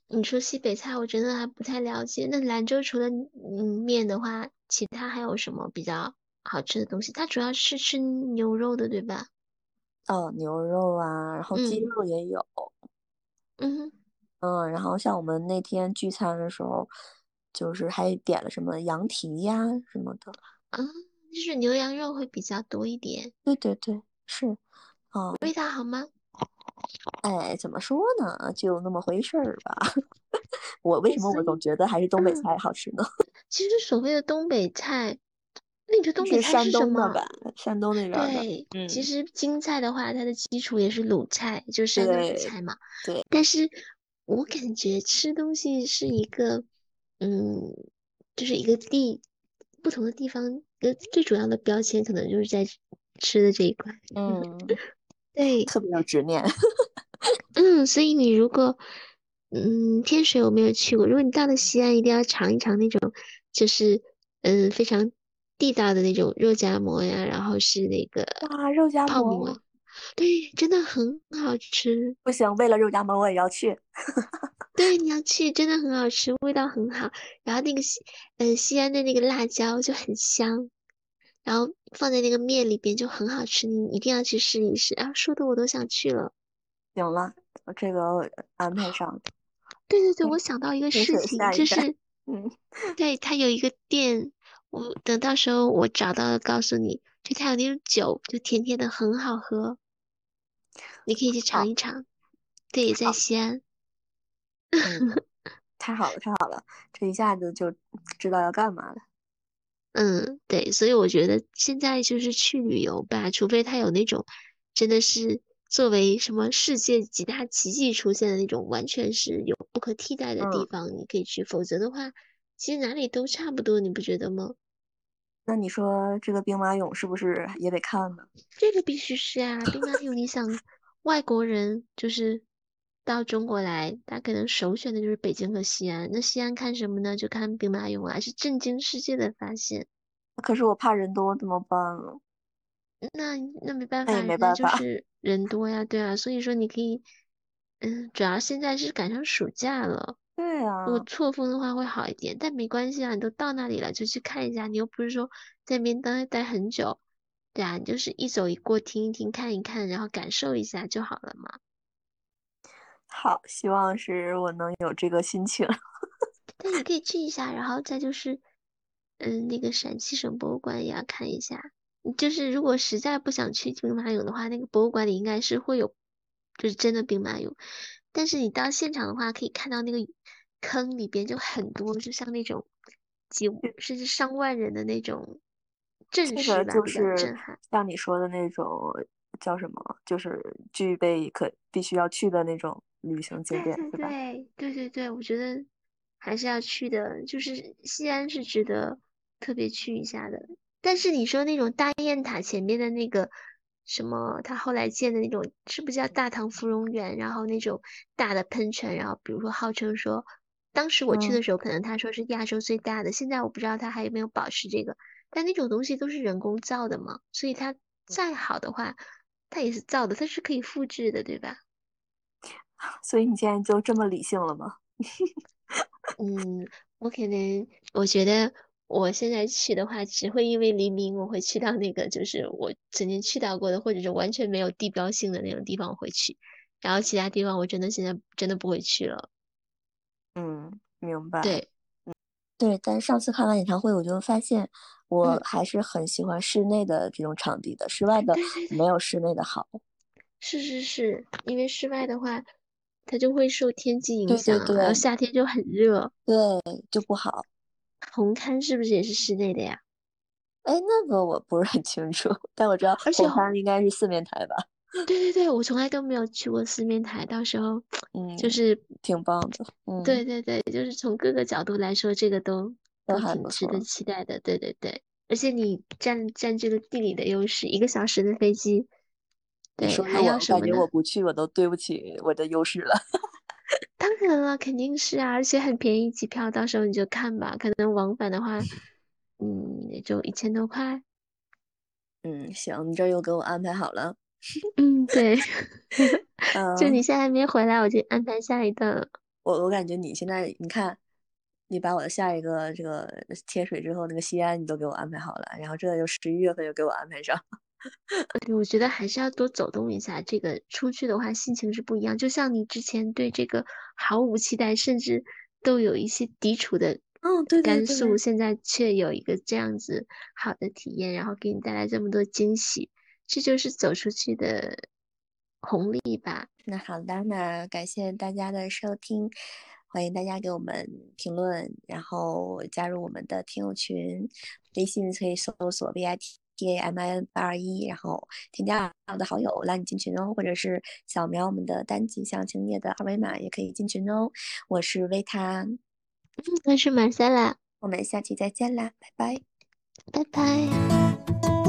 Speaker 2: 你说西北菜，我真的还不太了解。那兰州除了嗯面的话，其他还有什么比较好吃的东西？它主要是吃牛肉的，对吧？
Speaker 1: 哦，牛肉啊，然后鸡
Speaker 2: 嗯
Speaker 1: 肉也有。
Speaker 2: 嗯哼
Speaker 1: 嗯，然后像我们那天聚餐的时候，就是还点了什么羊蹄呀什么的。
Speaker 2: 啊，就是牛羊肉会比较多一点，
Speaker 1: 对对对，是。哦，
Speaker 2: 味道好吗？
Speaker 1: 哎，怎么说呢？就那么回事儿吧。(laughs) 我为什么我总觉得还是东北
Speaker 2: 嗯
Speaker 1: 菜好吃呢？(laughs)
Speaker 2: 其实所谓的东北菜，那你说东北菜是什么？
Speaker 1: 吧？山东那边的。
Speaker 2: 对，
Speaker 1: 嗯，
Speaker 2: 其实京菜的话，它的基础也是鲁菜，就是山东鲁菜嘛。
Speaker 1: 对，
Speaker 2: 但是我感觉吃东西是一个，嗯，就是一个地不同的地方，呃，最主要的标签可能就是在吃的这一块。
Speaker 1: 嗯，(laughs)
Speaker 2: 对，
Speaker 1: 特别有执念。
Speaker 2: 嗯，所以你如果，嗯，天水我没有去过，如果你到了西安，一定要尝一尝那种，就是嗯非常地道的那种肉夹馍呀，然后是那个
Speaker 1: 啊，肉夹
Speaker 2: 泡馍
Speaker 1: 馍，
Speaker 2: 对，真的很好吃。
Speaker 1: 不行，为了肉夹馍我也要去。(laughs)
Speaker 2: 对，你要去，真的很好吃，味道很好。然后那个西，嗯，西安的那个辣椒就很香，然后放在那个面里边就很好吃，你一定要去试一试。啊，说的我都想去了。
Speaker 1: 行了，这个安排上。
Speaker 2: 对对对，
Speaker 1: 嗯
Speaker 2: 我想到一个事情，就是，
Speaker 1: 嗯，
Speaker 2: 对，它有一个店，我等到时候我找到了告诉你，就它有那种酒，就甜甜的，很好喝，你可以去尝一尝。对，在西安。
Speaker 1: 嗯，(laughs) 太好了，太好了，这一下子就知道要干嘛了。(laughs)
Speaker 2: 嗯，对，所以我觉得现在就是去旅游吧，除非他有那种真的是作为什么世界几大奇迹出现的那种，完全是有不可替代的地
Speaker 1: 嗯
Speaker 2: 方，你可以去。否则的话，其实哪里都差不多，你不觉得吗？
Speaker 1: 那你说这个兵马俑是不是也得看呢？
Speaker 2: 这个必须是啊，兵马俑，你想，外国人就是到中国来，他可能首选的就是北京和西安。那西安看什么呢？就看兵马俑啊，是震惊世界的发现。
Speaker 1: 可是我怕人多怎么办啊？
Speaker 2: 那那没办法，
Speaker 1: 没办法
Speaker 2: 就是人多呀，对啊，所以说你可以，嗯，主要现在是赶上暑假了，
Speaker 1: 对啊，
Speaker 2: 如果错峰的话会好一点，但没关系啊，你都到那里了就去看一下，你又不是说在那边待待很久，对啊，你就是一走一过，听一听，看一看，然后感受一下就好了嘛。
Speaker 1: 好，希望是我能有这个心情。(laughs)
Speaker 2: 但你可以去一下，然后再就是，嗯，那个陕西省博物馆也要看一下。就是如果实在不想去兵马俑的话，那个博物馆里应该是会有，就是真的兵马俑。但是你到现场的话，可以看到那个坑里边就很多，就像那种几甚至上万人的那种阵
Speaker 1: 这
Speaker 2: 势吧，
Speaker 1: 个就是
Speaker 2: 撼。
Speaker 1: 像你说的那种叫什么，就是具备可必须要去的那种旅行景点对？
Speaker 2: 对对对对，我觉得还是要去的，就是西安是值得特别去一下的。但是你说那种大雁塔前面的那个什么，他后来建的那种，是不是叫大唐芙蓉园？然后那种大的喷泉，然后比如说号称说，当时我去
Speaker 1: 嗯
Speaker 2: 的时候，可能他说是亚洲最大的，现在我不知道他还有没有保持这个。但那种东西都是人工造的嘛，所以它再好的话，它也是造的，它是可以复制的，对吧？(laughs)
Speaker 1: 所以你现在就这么理性了吗？(laughs)
Speaker 2: 嗯，我可能我觉得我现在去的话，只会因为黎明我会去到那个就是我曾经去到过的，或者是完全没有地标性的那种地方我会去，然后其他地方我真的现在真的不会去了。
Speaker 1: 嗯，明白。
Speaker 2: 对，
Speaker 1: 对，但是上次看完演唱会，我就发现我
Speaker 2: 嗯
Speaker 1: 还是很喜欢室内的这种场地的，室外的没有室内的好。(laughs)
Speaker 2: 是是是，因为室外的话，它就会受天气影
Speaker 1: 对对
Speaker 2: 响啊，然后夏天就很热。
Speaker 1: 对，就不好。
Speaker 2: 红磡是不是也是室内的呀？(laughs)
Speaker 1: 哎，那个我不是很清楚，(laughs) 但我知道
Speaker 2: 而且
Speaker 1: 红磡应该是四面台吧？
Speaker 2: 对对对，我从来都没有去过四面台，到时候 (laughs)
Speaker 1: 嗯，
Speaker 2: 就是
Speaker 1: 挺棒的。嗯，
Speaker 2: 对对对，就是从各个角度来说，这个都
Speaker 1: 都
Speaker 2: 挺值得期待的。对对对，而且你占占这个地理的优势，一个小时的飞机，对，还
Speaker 1: 你说的我感觉？我不去，我都对不起我的优势了。(laughs)
Speaker 2: 当然了，肯定是啊，而且很便宜，机票到时候你就看吧，可能往返的话，嗯，也就一千多块。
Speaker 1: 嗯，行，你这又给我安排好了。(laughs)
Speaker 2: 嗯，对，(laughs) 就
Speaker 1: 嗯，
Speaker 2: 你现在还没回来，我就安排下一段了。
Speaker 1: 我我感觉你现在，你看，你把我的下一个这个贴水之后，那个西安你都给我安排好了，然后这又十一月份又给我安排上。
Speaker 2: 对，我觉得还是要多走动一下。这个出去的话，心情是不一样。就像你之前对这个毫无期待，甚至都有一些抵触的
Speaker 1: 嗯，对对
Speaker 2: 甘肃，现在却有一个这样子好的体验，然后给你带来这么多惊喜，这就是走出去的红利吧。
Speaker 1: 那好的，那感谢大家的收听，欢迎大家给我们评论，然后加入我们的听友群，微信可以搜索 V I T A M I N 八二一，然后添加我的好友拉你进群哦，或者是扫描我们的单击详情页的二维码也可以进群哦。我是维塔，
Speaker 2: 我是马赛拉，
Speaker 1: 我们下期再见啦，拜拜。
Speaker 2: 拜拜。